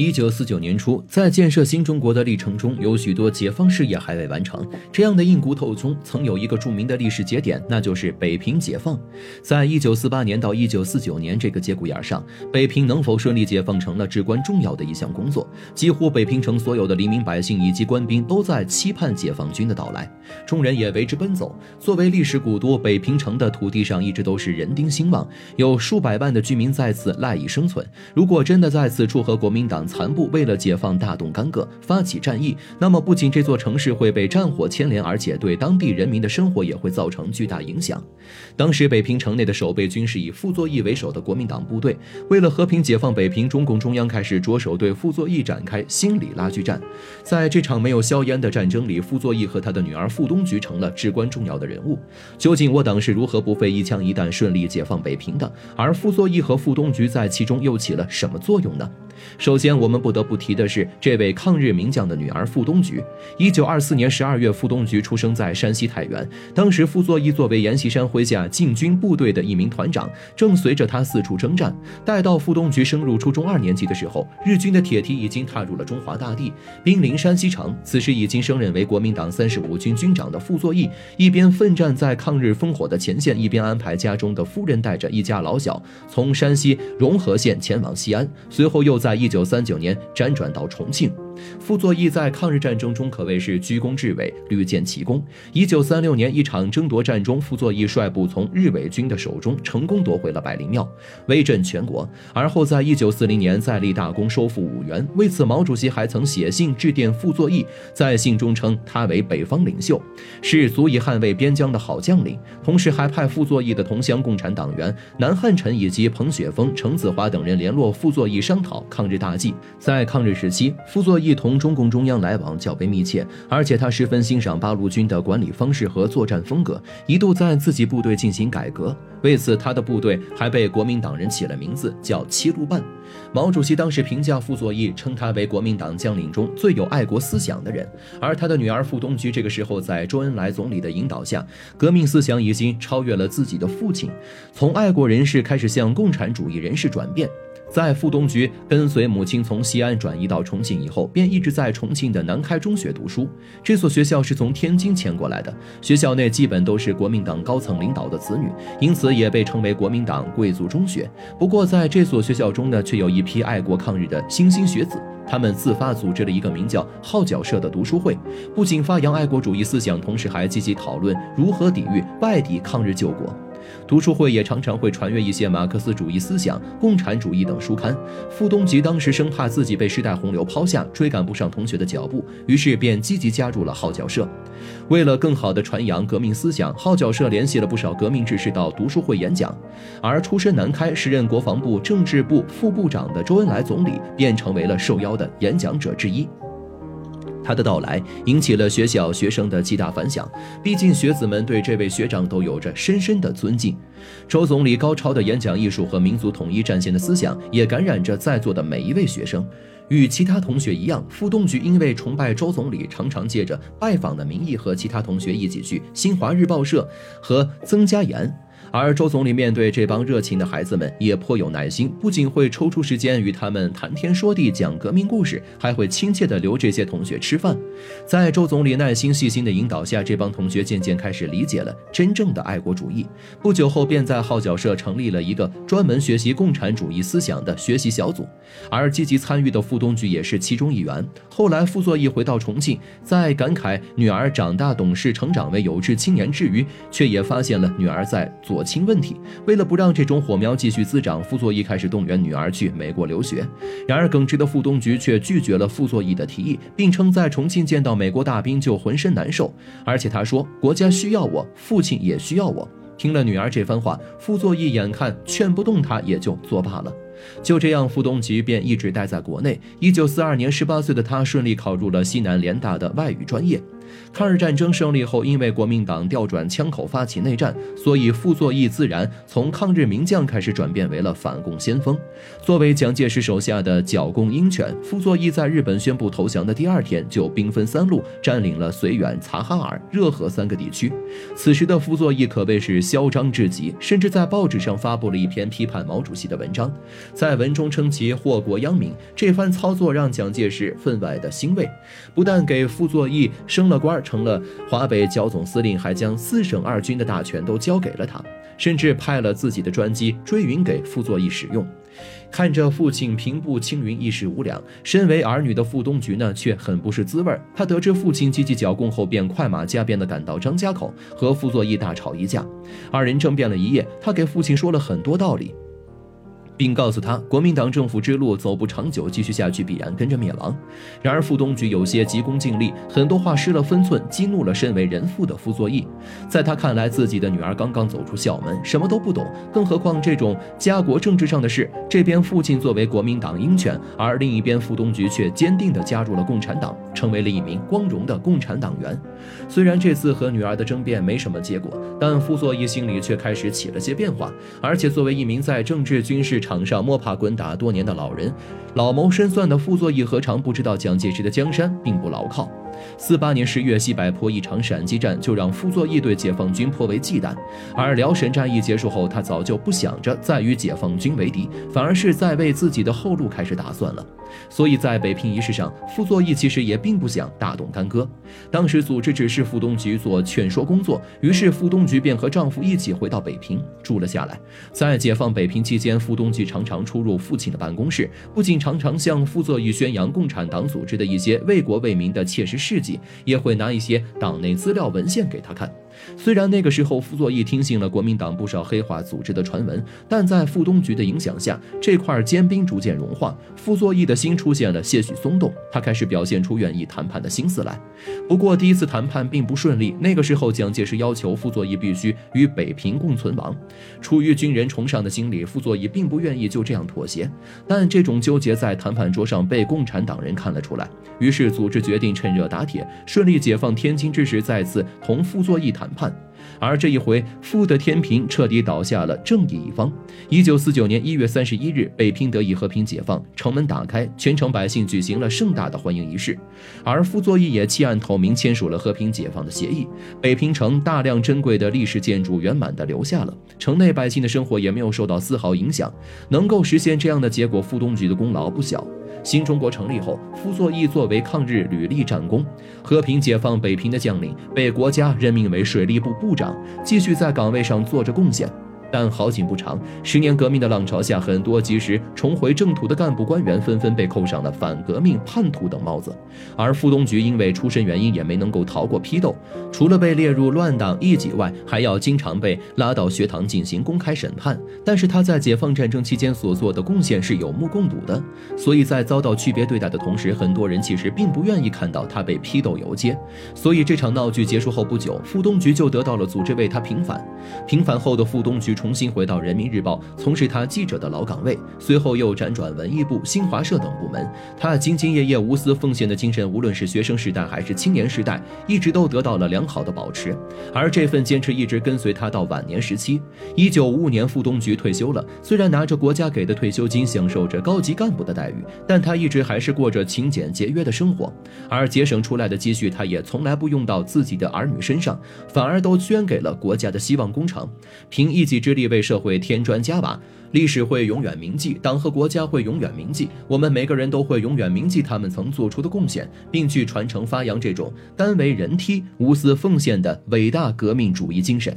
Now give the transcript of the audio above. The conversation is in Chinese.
一九四九年初，在建设新中国的历程中，有许多解放事业还未完成。这样的硬骨头中，曾有一个著名的历史节点，那就是北平解放。在一九四八年到一九四九年这个节骨眼上，北平能否顺利解放成了至关重要的一项工作。几乎北平城所有的黎民百姓以及官兵都在期盼解放军的到来，众人也为之奔走。作为历史古都，北平城的土地上一直都是人丁兴旺，有数百万的居民在此赖以生存。如果真的在此处和国民党残部为了解放大动干戈，发起战役，那么不仅这座城市会被战火牵连，而且对当地人民的生活也会造成巨大影响。当时北平城内的守备军是以傅作义为首的国民党部队，为了和平解放北平，中共中央开始着手对傅作义展开心理拉锯战。在这场没有硝烟的战争里，傅作义和他的女儿傅冬菊成了至关重要的人物。究竟我党是如何不费一枪一弹顺利解放北平的？而傅作义和傅冬菊在其中又起了什么作用呢？首先，我们不得不提的是这位抗日名将的女儿傅冬菊。一九二四年十二月，傅冬菊出生在山西太原。当时，傅作义作为阎锡山麾下禁军部队的一名团长，正随着他四处征战。待到傅冬菊升入初中二年级的时候，日军的铁蹄已经踏入了中华大地，兵临山西城。此时，已经升任为国民党三十五军军长的傅作义，一边奋战在抗日烽火的前线，一边安排家中的夫人带着一家老小从山西荣和县前往西安。随后，又在一九三九年辗转到重庆。傅作义在抗日战争中可谓是居功至伟，屡建奇功。一九三六年一场争夺战中，傅作义率部从日伪军的手中成功夺回了百灵庙，威震全国。而后在一九四零年再立大功，收复五原。为此，毛主席还曾写信致电傅作义，在信中称他为北方领袖，是足以捍卫边疆的好将领。同时，还派傅作义的同乡共产党员南汉宸以及彭雪枫、程子华等人联络傅作义，商讨抗日大计。在抗日时期，傅作义。同中共中央来往较为密切，而且他十分欣赏八路军的管理方式和作战风格，一度在自己部队进行改革。为此，他的部队还被国民党人起了名字，叫七路半。毛主席当时评价傅作义，称他为国民党将领中最有爱国思想的人。而他的女儿傅冬菊，这个时候在周恩来总理的引导下，革命思想已经超越了自己的父亲，从爱国人士开始向共产主义人士转变。在傅冬菊跟随母亲从西安转移到重庆以后，便一直在重庆的南开中学读书。这所学校是从天津迁过来的，学校内基本都是国民党高层领导的子女，因此也被称为国民党贵族中学。不过，在这所学校中呢，却有一批爱国抗日的新兴学子，他们自发组织了一个名叫“号角社”的读书会，不仅发扬爱国主义思想，同时还积极讨论如何抵御外敌抗日救国。读书会也常常会传阅一些马克思主义思想、共产主义等书刊。傅东吉当时生怕自己被时代洪流抛下，追赶不上同学的脚步，于是便积极加入了号角社。为了更好地传扬革命思想，号角社联系了不少革命志士到读书会演讲。而出身南开、时任国防部政治部副部长的周恩来总理，便成为了受邀的演讲者之一。他的到来引起了学校学生的极大反响，毕竟学子们对这位学长都有着深深的尊敬。周总理高超的演讲艺术和民族统一战线的思想也感染着在座的每一位学生。与其他同学一样，傅东菊因为崇拜周总理，常常借着拜访的名义和其他同学一起去新华日报社和曾家岩。而周总理面对这帮热情的孩子们也颇有耐心，不仅会抽出时间与他们谈天说地、讲革命故事，还会亲切地留这些同学吃饭。在周总理耐心细心的引导下，这帮同学渐渐开始理解了真正的爱国主义。不久后，便在号角社成立了一个专门学习共产主义思想的学习小组，而积极参与的傅东菊也是其中一员。后来，傅作义回到重庆，在感慨女儿长大懂事、成长为有志青年之余，却也发现了女儿在左。亲问题，为了不让这种火苗继续滋长，傅作义开始动员女儿去美国留学。然而耿直的傅东菊却拒绝了傅作义的提议，并称在重庆见到美国大兵就浑身难受，而且他说国家需要我，父亲也需要我。听了女儿这番话，傅作义眼看劝不动他，也就作罢了。就这样，傅东菊便一直待在国内。一九四二年，十八岁的他顺利考入了西南联大的外语专业。抗日战争胜利后，因为国民党调转枪口发起内战，所以傅作义自然从抗日名将开始转变为了反共先锋。作为蒋介石手下的剿共鹰犬，傅作义在日本宣布投降的第二天，就兵分三路占领了绥远、察哈尔、热河三个地区。此时的傅作义可谓是嚣张至极，甚至在报纸上发布了一篇批判毛主席的文章，在文中称其祸国殃民。这番操作让蒋介石分外的欣慰，不但给傅作义升了官。成了华北剿总司令，还将四省二军的大权都交给了他，甚至派了自己的专机追云给傅作义使用。看着父亲平步青云，一时无两，身为儿女的傅东菊呢，却很不是滋味他得知父亲积极剿共后，便快马加鞭地赶到张家口，和傅作义大吵一架。二人争辩了一夜，他给父亲说了很多道理。并告诉他，国民党政府之路走不长久，继续下去必然跟着灭亡。然而傅东菊有些急功近利，很多话失了分寸，激怒了身为人父的傅作义。在他看来，自己的女儿刚刚走出校门，什么都不懂，更何况这种家国政治上的事。这边父亲作为国民党鹰犬，而另一边傅东菊却坚定地加入了共产党，成为了一名光荣的共产党员。虽然这次和女儿的争辩没什么结果，但傅作义心里却开始起了些变化。而且作为一名在政治军事场，上摸爬滚打多年的老人，老谋深算的傅作义何尝不知道蒋介石的江山并不牢靠？四八年十月，西柏坡一场闪击战就让傅作义对解放军颇为忌惮，而辽沈战役结束后，他早就不想着再与解放军为敌，反而是在为自己的后路开始打算了。所以在北平仪式上，傅作义其实也并不想大动干戈。当时组织指示傅东菊做劝说工作，于是傅东菊便和丈夫一起回到北平住了下来。在解放北平期间，傅东菊常常出入父亲的办公室，不仅常常向傅作义宣扬共产党组织的一些为国为民的切实事迹，也会拿一些党内资料文献给他看。虽然那个时候傅作义听信了国民党不少黑化组织的传闻，但在傅东菊的影响下，这块坚冰逐渐融化，傅作义的心出现了些许松动，他开始表现出愿意谈判的心思来。不过第一次谈判并不顺利，那个时候蒋介石要求傅作义必须与北平共存亡。出于军人崇尚的心理，傅作义并不愿意就这样妥协，但这种纠结在谈判桌上被共产党人看了出来，于是组织决定趁热打铁，顺利解放天津之时再次同傅作义谈谈。判，而这一回，傅的天平彻底倒下了正义一方。一九四九年一月三十一日，北平得以和平解放，城门打开，全城百姓举行了盛大的欢迎仪式。而傅作义也弃暗投明，签署了和平解放的协议。北平城大量珍贵的历史建筑圆满地留下了，城内百姓的生活也没有受到丝毫影响。能够实现这样的结果，傅东菊的功劳不小。新中国成立后，傅作义作为抗日屡立战功、和平解放北平的将领，被国家任命为水利部部长，继续在岗位上做着贡献。但好景不长，十年革命的浪潮下，很多及时重回正途的干部官员纷纷被扣上了反革命、叛徒等帽子。而傅东菊因为出身原因，也没能够逃过批斗，除了被列入乱党一级外，还要经常被拉到学堂进行公开审判。但是他在解放战争期间所做的贡献是有目共睹的，所以在遭到区别对待的同时，很多人其实并不愿意看到他被批斗游街。所以这场闹剧结束后不久，傅东菊就得到了组织为他平反。平反后的傅东菊。重新回到人民日报，从事他记者的老岗位，随后又辗转文艺部、新华社等部门。他兢兢业业、无私奉献的精神，无论是学生时代还是青年时代，一直都得到了良好的保持。而这份坚持一直跟随他到晚年时期。一九五五年，傅东菊退休了，虽然拿着国家给的退休金，享受着高级干部的待遇，但他一直还是过着勤俭节约的生活。而节省出来的积蓄，他也从来不用到自己的儿女身上，反而都捐给了国家的希望工程。凭一己之。之力为社会添砖加瓦，历史会永远铭记，党和国家会永远铭记，我们每个人都会永远铭记他们曾做出的贡献，并去传承发扬这种甘为人梯、无私奉献的伟大革命主义精神。